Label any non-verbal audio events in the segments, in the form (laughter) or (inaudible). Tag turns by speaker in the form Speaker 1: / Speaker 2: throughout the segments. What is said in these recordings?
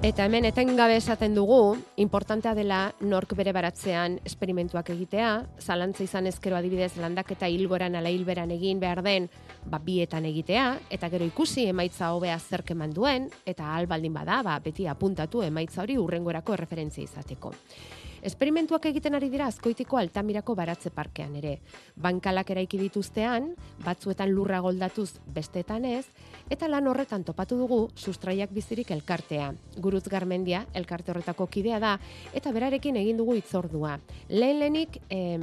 Speaker 1: Eta hemen etengabe esaten dugu, importantea dela nork bere baratzean esperimentuak egitea, zalantza izan ezkero adibidez landaketa hilgoran ala hilberan egin behar den, ba, bietan egitea, eta gero ikusi emaitza hobea zerk eman duen, eta albaldin bada, ba, beti apuntatu emaitza hori urrengorako referentzia izateko. Esperimentuak egiten ari dira azkoitiko altamirako baratze parkean ere. Bankalak eraiki dituztean, batzuetan lurra goldatuz bestetan ez, eta lan horretan topatu dugu sustraiak bizirik elkartea. Gurutz Garmendia, elkarte horretako kidea da, eta berarekin egin dugu itzordua. Lehen lehenik, eh,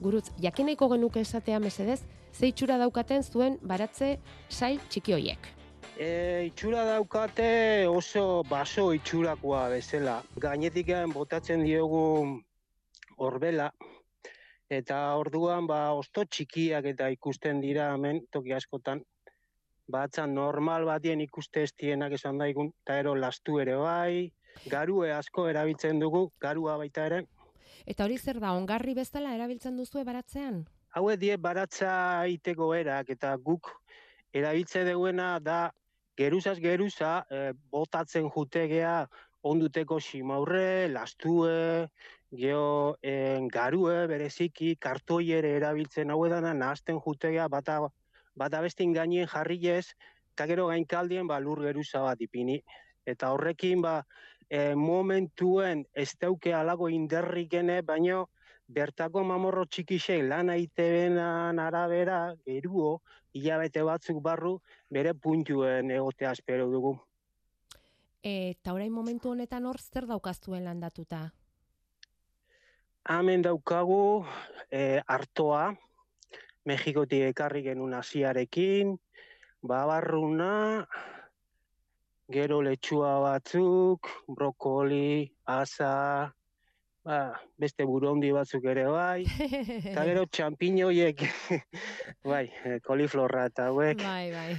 Speaker 1: gurutz, jakineiko genuke esatea mesedez, zeitxura daukaten zuen baratze sail txiki hoiek.
Speaker 2: E, itxura daukate oso baso itxurakoa bezala. Gainetik botatzen diogu horbela, eta orduan ba, osto txikiak eta ikusten dira hemen toki askotan. Batzan normal batien ikuste estienak esan daigun, eta ero lastu ere bai, garue asko erabiltzen dugu, garua baita ere.
Speaker 1: Eta hori zer da, ongarri bezala erabiltzen duzu baratzean?
Speaker 2: Hau die baratza iteko erak, eta guk erabiltze duena da geruzaz geruza e, botatzen jutegea onduteko simaurre, lastue, geho en, garue, bereziki, kartoiere erabiltzen hau edana, nahazten jutegea, bata, bata bestin gainien jarri ez, eta gero gainkaldien ba, lur geruza bat ipini. Eta horrekin ba, e, momentuen ez alago inderrikene, baino bertako mamorro txikisei lan aitebenan arabera, geruo, hilabete batzuk barru, bere puntuen egotea espero dugu.
Speaker 1: Eta orain momentu honetan hor zer daukaztuen landatuta?
Speaker 2: Hemen daukagu e, artoa, Mexikotik ekarri genuen asiarekin, babarruna, gero letxua batzuk, brokoli, asa, ba, beste burundi batzuk ere bai, eta gero (laughs) txampiñoiek, (laughs) bai, eh, koliflorra eta hauek,
Speaker 1: bai, bai.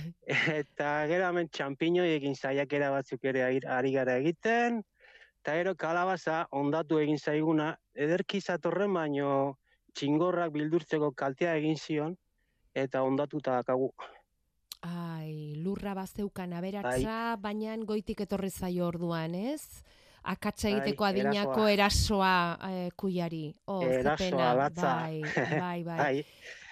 Speaker 2: eta gero hemen txampiñoiekin zaiakera batzuk ere ari gara egiten, eta gero kalabaza ondatu egin zaiguna, ederki zatorren baino txingorrak bildurtzeko kaltea egin zion, eta ondatuta dakagu.
Speaker 1: Ai, lurra bazeukan aberatza, bai. baina goitik etorri zaio orduan, ez? Akatsa bai, egiteko adinako erasoa eh, kuiari.
Speaker 2: Oh, erasoa, latza.
Speaker 1: Bai, bai, (laughs) bai. bai.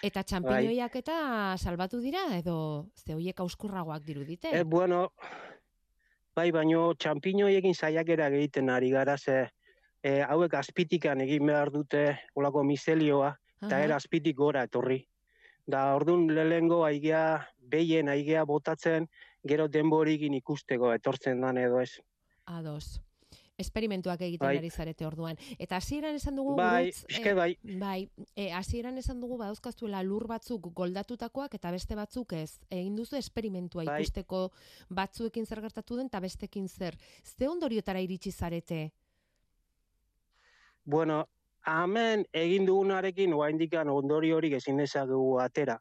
Speaker 1: Eta txampiñoiak eta salbatu dira, edo ze hoiek auskurragoak dirudite?
Speaker 2: E, bueno, bai, baino txampiñoiekin saiakera egiten ari gara, ze e, hauek azpitikan egin behar dute olako miselioa, eta era azpitik gora etorri. Da, orduan lehengo aigea, behien aigea botatzen, gero denborikin ikusteko etortzen dan edo ez.
Speaker 1: Ados esperimentuak egiten bai. ari zarete orduan. Eta hasieran esan dugu
Speaker 2: bai, bai.
Speaker 1: Eh, bai, eh, hasieran esan dugu badauzkazuela lur batzuk goldatutakoak eta beste batzuk ez. Egin duzu esperimentua bai. ikusteko batzuekin zer gertatu den eta bestekin zer. Ze ondoriotara iritsi zarete?
Speaker 2: Bueno, hemen egin dugunarekin oraindikan ondori hori ezin dezakegu atera.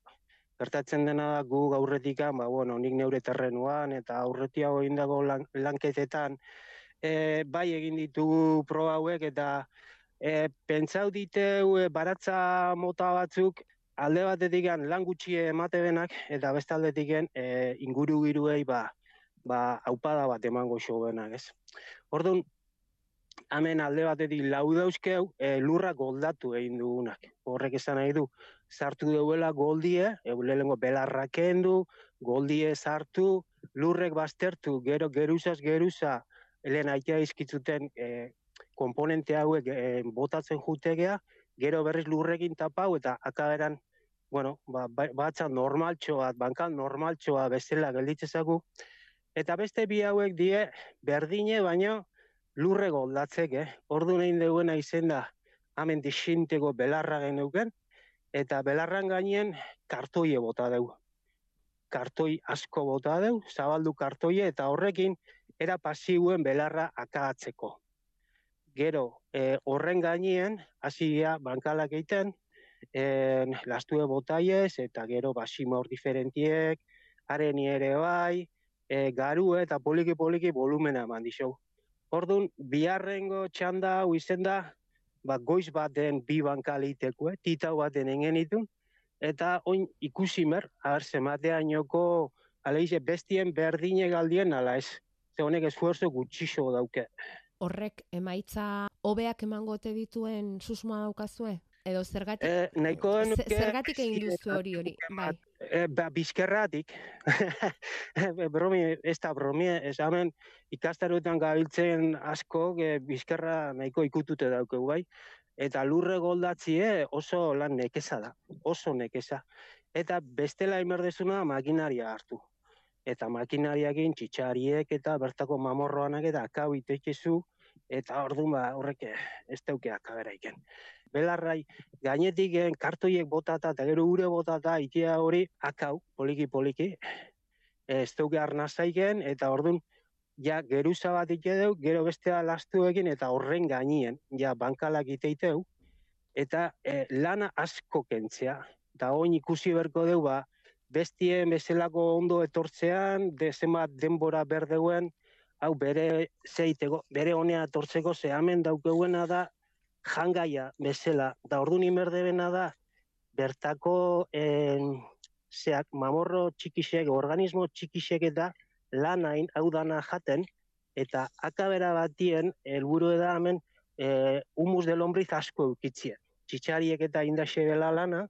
Speaker 2: Gertatzen dena da gu gaurretikan, ba bueno, nik neure terrenuan eta aurretiago indago lan, lanketetan e, bai egin ditugu proba hauek eta e, pentsau diteu e, baratza mota batzuk alde batetik lan gutxi emate benak eta beste aldetik e, inguru giruei ba, ba aupada bat emango xo benak, ez. Orduan, hemen alde batetik lau dauzkeu e, lurra goldatu egin dugunak. Horrek esan nahi du, sartu duela goldie, eulelengo belarrak kendu, goldie sartu, lurrek baztertu, gero geruzaz geruza, helen aitea izkitzuten e, komponente hauek e, botatzen jutegea, gero berriz lurrekin tapau eta akaberan, bueno, ba, ba batza normaltxoa, bankan normaltxoa bestela gelditzezagu, eta beste bi hauek die berdine baino lurre goldatzek, eh? Ordu nahi duena izen da, hamen disintego belarra genuken, eta belarran gainen kartoie bota dugu. Kartoi asko bota dugu, zabaldu kartoie, eta horrekin, era pasiuen belarra akaatzeko. Gero, e, horren gainien, hasia bankalak egiten, en, lastue botaiez, eta gero basima hor diferentiek, haren ere bai, e, garu eta poliki-poliki volumena eman dixo. Orduan, biharrengo txanda hau izen da, ba, goiz baten bi bankaliteko, eh? titau baten engen itun, eta oin ikusimer, aher zematea inoko, aleize bestien berdine galdien ala ez ze honek esfuerzo gutxixo dauke.
Speaker 1: Horrek emaitza hobeak emango ote dituen susmoa daukazue? Edo zergatik,
Speaker 2: E, nahiko genuke-
Speaker 1: zergatik egin duzu hori hori? Bai.
Speaker 2: E, ba, bizkerratik, (laughs) bromi, ez da bromi, ez hemen ikastaroetan gabiltzen asko, e, bizkerra nahiko ikutute daukegu bai, eta lurre goldatzie oso lan nekeza da, oso nekeza. Eta bestela inberdezuna makinaria hartu. Eta makinariakin txitxariek eta bertako mamorroanak eta akau itetxezu, eta orduan ba, horrek eh, ez dauke akaberaiken. Belarrai, gainetik eh, kartoiek botata eta gero ure botata itea hori akau, poliki-poliki, ez duke arnazaiken, eta orduan, ja, geruza bat itedeu, gero bestea lastuekin, eta horren gainien, ja, bankalak iteiteu, eta eh, lana asko kentzea. Eta oin ikusi berko deu, ba, bestien bezalako ondo etortzean, de denbora berdeuen, hau bere zeiteko, bere honea etortzeko ze hemen daukeuena da jangaia bezala. Da orduan inberdebena da, bertako en, zeak mamorro txikisek, organismo txikisek eta lanain hau dana jaten, eta akabera batien helburu da hemen e, humus de lombriz asko eukitzien. Txitxariek eta indaxe bela lana,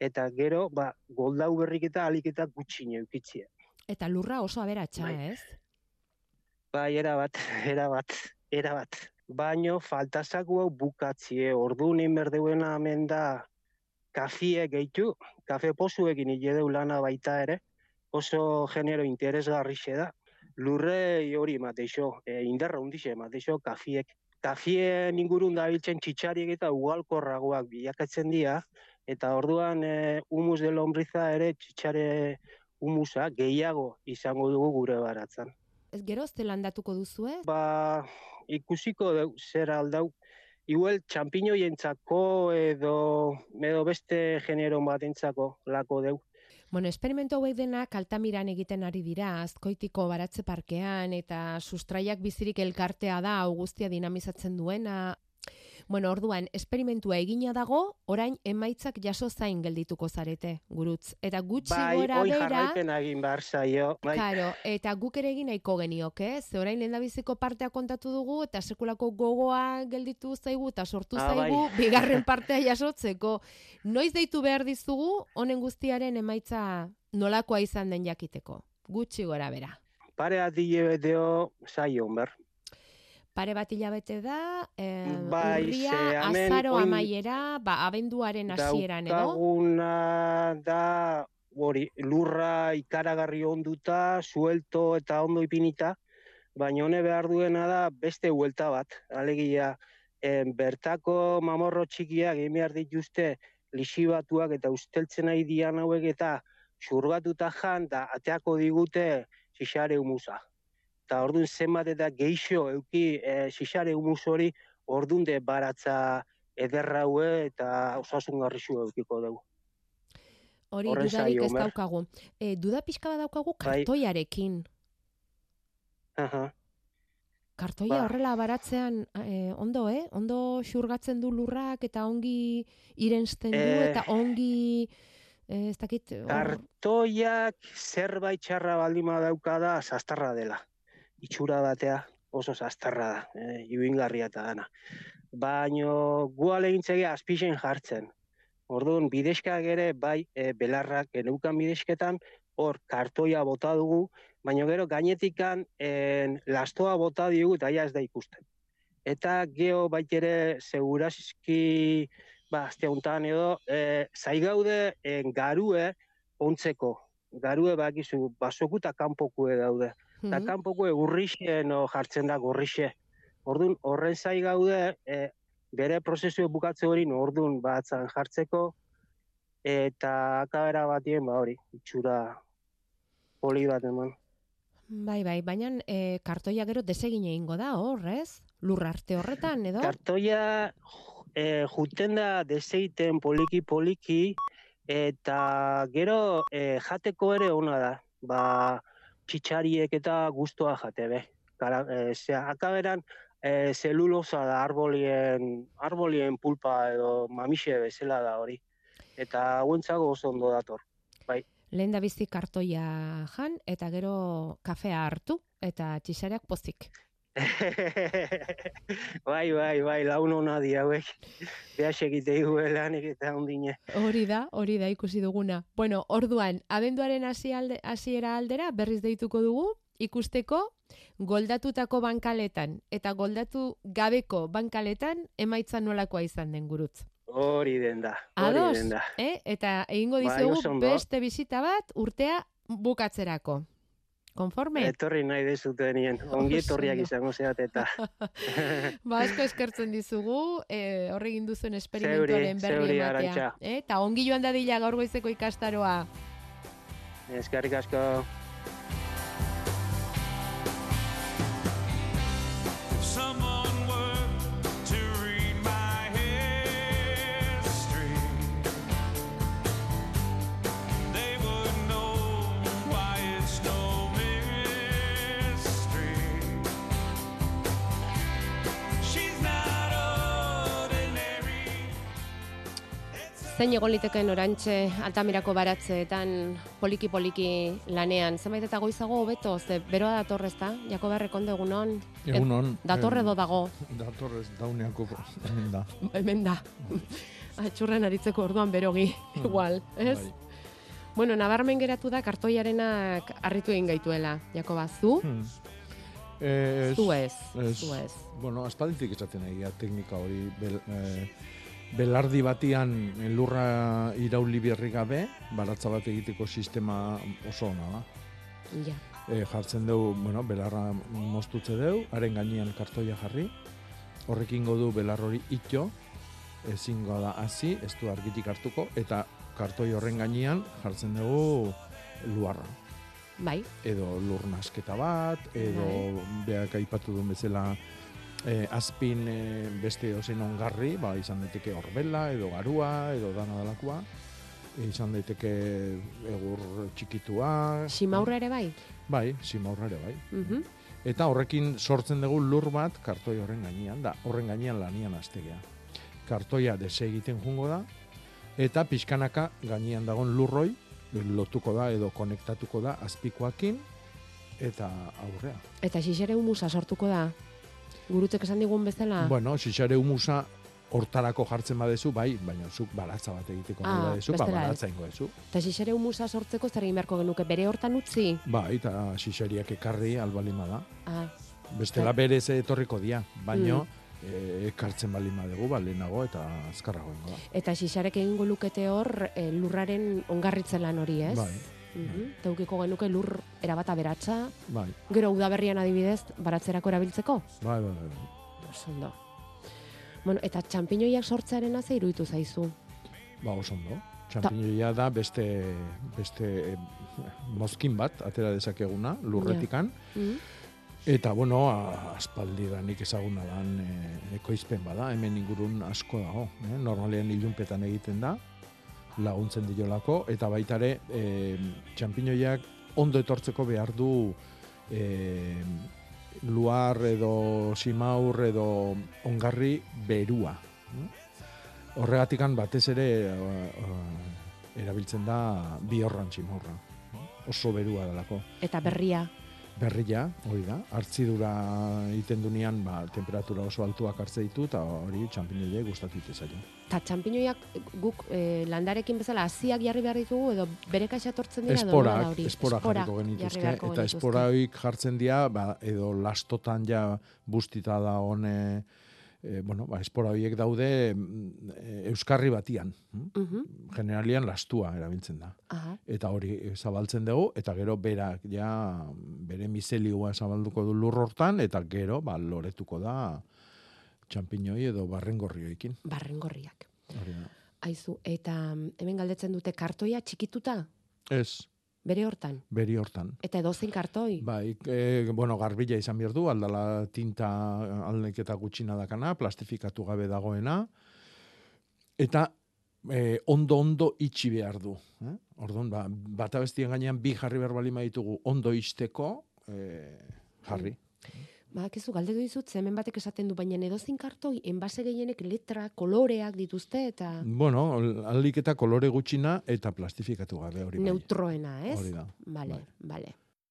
Speaker 2: eta gero, ba, goldau berrik eta alik eta gutxine eukitzien.
Speaker 1: Eta lurra oso aberatsa,
Speaker 2: Bai.
Speaker 1: ez?
Speaker 2: Bai, era (laughs) bat, era bat, era bat. Baino faltazaku hau bukatzie, ordu nin berdeuena hemen da kafie gehitu, kafe pozuekin deu lana baita ere, oso genero interesgarrixe da. Lurre hori emateixo, e, indarra hundixe emateixo kafiek. Kafien ingurun dabiltzen txitxariek eta ugalkorragoak bilakatzen dira, eta orduan e, humus de lombriza ere txitxare humusa gehiago izango dugu gure baratzan.
Speaker 1: Ez gero ez landatuko duzue?
Speaker 2: ba, ikusiko deu, zer aldau. Igual txampiñoientzako edo, edo beste genero batentzako lako deu.
Speaker 1: Bueno, esperimentu hauek denak altamiran egiten ari dira, azkoitiko baratze parkean, eta sustraiak bizirik elkartea da, hau guztia dinamizatzen duena. Bueno, orduan, esperimentua egina dago, orain emaitzak jaso zain geldituko zarete, gurutz. Eta gutxi
Speaker 2: Bai,
Speaker 1: gora bera,
Speaker 2: egin behar zaio. Bai,
Speaker 1: Karo, eta guk ere egin nahiko genioke, ze orain lehendabiziko partea kontatu dugu, eta sekulako gogoa gelditu zaigu, eta sortu
Speaker 2: Ah, bai.
Speaker 1: zaigu, (laughs) bigarren (laughs) partea jasotzeko. Noiz deitu behar dizugu, honen guztiaren emaitza nolakoa izan den jakiteko. Gutxi gora bera.
Speaker 2: pare adile beteo zaio, ber.
Speaker 1: Pare bat hilabete da, eh,
Speaker 2: Bai,
Speaker 1: urria,
Speaker 2: ze hemen
Speaker 1: azaro
Speaker 2: oin-
Speaker 1: amaiera, ba, abenduaren hasieran edo.
Speaker 2: Daukaguna da, hori, lurra ikaragarri onduta, suelto eta ondo ipinita, baina hone behar duena da beste huelta bat. Alegia, en, bertako mamorro txikiak egin behar dituzte lixibatuak eta usteltzen nahi dian hauek eta xurgatuta jan, da ateako digute xixare humusa. Eta orduan zenbat eta geixo euki e, xixare humus hori, orduan de baratza ederra haue eta osasungarrixu eukiko dugu.
Speaker 1: Hori
Speaker 2: horren
Speaker 1: dudarik ez daukagu. E, duda pixka bat daukagu
Speaker 2: Bai.
Speaker 1: kartoiarekin.
Speaker 2: Aha.
Speaker 1: Kartoia
Speaker 2: Ba.
Speaker 1: horrela baratzean eh, ondo, eh? Ondo xurgatzen du lurrak eta ongi irensten du
Speaker 2: Eh.
Speaker 1: eta ongi eh, ez dakit hor-
Speaker 2: Kartoiak zerbait txarra baldima daukada sastarra dela. Itxura batea oso sastarra da, e, iuingarria eta dana. Baino gu alegintzege azpixen jartzen. Orduan, bideskak ere bai e, belarrak geneukan bidesketan, hor kartoia bota dugu, baina gero gainetikan en, lastoa bota diogu eta ez da ikusten. Eta geho bait ere seguraski ba, azte honetan edo, e, zaigaude en, garue ontzeko. Garue bakizu, basoku eta kanpokue daude. Eta
Speaker 1: Mhm.
Speaker 2: kanpokue urrixen o, jartzen da gorrixe. Orduan, horren zai gaude, e, bere prozesu bukatze hori ordun batzan jartzeko, eta akabera batien, ba hori, itxura poli bat eman.
Speaker 1: Bai, bai, baina eh, kartoia gero desegin egingo da hor, ez? Lur arte horretan, edo?
Speaker 2: Kartoia e, juten da deseiten poliki-poliki, eta gero e, jateko ere ona da. Ba, txitxariek eta gustoa jate be. Kara, e, zera, akaberan e, zelulosa da arbolien, arbolien pulpa edo mamixe bezala da hori. Eta hauentzago oso ondo dator.
Speaker 1: Lehen da bizi kartoia jan, eta gero kafea hartu, eta txixareak pozik. (laughs)
Speaker 2: bai, bai, bai, laun hona di hauek. Beas egite lanik eta ondine.
Speaker 1: Hori da, hori da ikusi duguna. Bueno, orduan, abenduaren hasiera aldera berriz deituko dugu, ikusteko goldatutako bankaletan eta goldatu gabeko bankaletan emaitza nolakoa izan den gurutz.
Speaker 2: Hori den da, hori den da.
Speaker 1: Eh? Eta egingo bai, dizugu beste bisita bat urtea bukatzerako. Konforme?
Speaker 2: Etorri nahi dezute nien, (laughs) ongi etorriak izango zeat eta. (laughs)
Speaker 1: ba, asko eskertzen dizugu, eh, horre egin duzuen esperimentuaren berri ematea. Eh? Eta ongi joan dadila gaur goizeko ikastaroa.
Speaker 2: Eskerrik asko.
Speaker 1: Zein egon liteken orantxe altamirako baratzeetan poliki-poliki lanean. Zenbait eta goizago hobeto, ze beroa datorrez da, jako beharrek onde egunon.
Speaker 3: Egunon.
Speaker 1: datorre do dago.
Speaker 3: Datorrez dauneako (laughs) hemen da. (laughs)
Speaker 1: hemen da. (laughs) Atxurren aritzeko orduan berogi, igual, ez? Bai. Bueno, nabarmen geratu da kartoiarenak harritu egin gaituela, Jakoba, zu? Hmm.
Speaker 3: Ez,
Speaker 1: zu ez, zu ez.
Speaker 3: Bueno, aspalditik esaten egia teknika hori, bel, eh, belardi batian lurra irauli berri gabe, baratza bat egiteko sistema oso ona da.
Speaker 1: Ja.
Speaker 3: E, jartzen dugu, bueno, belarra mostutze dugu, haren gainean kartoia jarri, horrekin du belar hori itxo, ezingo da hasi, ez du argitik hartuko, eta kartoi horren gainean jartzen dugu luarra.
Speaker 1: Bai.
Speaker 3: Edo lur nasketa bat, edo bai. beak aipatu duen bezala e, azpin e, beste ozen ongarri, ba, izan daiteke horbela, edo garua, edo dana dalakoa, e, izan daiteke egur txikitua.
Speaker 1: Simaurra ere bai?
Speaker 3: Bai, simaurra ere bai.
Speaker 1: Mm
Speaker 3: Eta horrekin sortzen dugu lur bat kartoi horren gainean, da horren gainean lanian astegea. Kartoia dese egiten jungo da, eta pixkanaka gainean dagoen lurroi, lotuko da edo konektatuko da azpikoakin, eta aurrea.
Speaker 1: Eta xixere humusa sortuko da? Gurutzek esan digun bezala?
Speaker 3: Bueno, xixare humusa hortarako jartzen badezu, bai, baina zuk balatza bat egiteko ah, badezu, ba, balatza ingo ezu.
Speaker 1: Eta xixare humusa sortzeko zer egin beharko genuke, bere hortan utzi?
Speaker 3: Bai, eta xixariak ekarri albalima da.
Speaker 1: Ah.
Speaker 3: Bestela bere ze etorriko dia, baino, mm. E, ekartzen bali madegu, ba, lehenago eta azkarrago da.
Speaker 1: Eta xixarek egingo lukete hor e, lurraren ongarritzen lan hori, ez?
Speaker 3: Bai.
Speaker 1: Mm -hmm. genuke lur erabata beratza.
Speaker 3: Bai.
Speaker 1: Gero udaberrian adibidez, baratzerako erabiltzeko?
Speaker 3: Bai, bai, bai.
Speaker 1: Osondo. Bueno, eta txampiñoiak sortzearen haze iruditu zaizu?
Speaker 3: Ba, osondo. Txampiñoia da beste, beste mozkin bat, atera dezakeguna, lurretikan.
Speaker 1: Mm
Speaker 3: Eta, bueno, aspaldi da nik ezaguna dan e, ekoizpen bada, hemen ingurun asko dago. Eh? Normalean ilunpetan egiten da, laguntzen diolako, eta baitare e, txampiñoiak ondo etortzeko behar du e, luar edo simaur edo ongarri berua. Horregatikan batez ere erabiltzen da bi horran simaurra. Oso berua dalako.
Speaker 1: Eta berria?
Speaker 3: Berria, hori da, hartzidura egiten dunean, ba, temperatura oso altuak hartze ditu, eta hori txampinoiak gustatu ditu zailo.
Speaker 1: Eta txampinoiak guk e, landarekin bezala hasiak jarri behar ditugu, edo bere kaxa tortzen dira?
Speaker 3: Esporak, esporak, esporak jarriko genituzke, eta esporak jartzen dira, ba, edo lastotan ja bustita da hone, e, bueno, ba, espora horiek daude mm, euskarri batian.
Speaker 1: Uh
Speaker 3: Generalian lastua erabiltzen da. Eta hori eh, zabaltzen dugu, eta gero berak ja bere mizelioa zabalduko du lur hortan, eta gero ba, loretuko da txampiñoi edo barrengorrioekin.
Speaker 1: Barrengorriak. Aizu, eta mm, hemen galdetzen dute kartoia txikituta?
Speaker 3: Ez.
Speaker 1: Bere hortan?
Speaker 3: Beri hortan.
Speaker 1: Eta edozein kartoi?
Speaker 3: Bai, e, bueno, garbila izan behar du, aldala tinta alnek eta gutxina dakana, plastifikatu gabe dagoena, eta e, ondo ondo itxi behar du. Eh? Orduan, ba, bat abestien gainean bi jarri behar bali maitugu ondo izteko e, jarri.
Speaker 1: Badakizu galdetu dizut, hemen batek esaten du, baina edozin kartoi, enbase gehienek letra, koloreak dituzte, eta...
Speaker 3: Bueno, aldik eta kolore gutxina, eta plastifikatu gabe hori.
Speaker 1: Neutroena, ez?
Speaker 3: Hori da.
Speaker 1: Vale, bai. vale.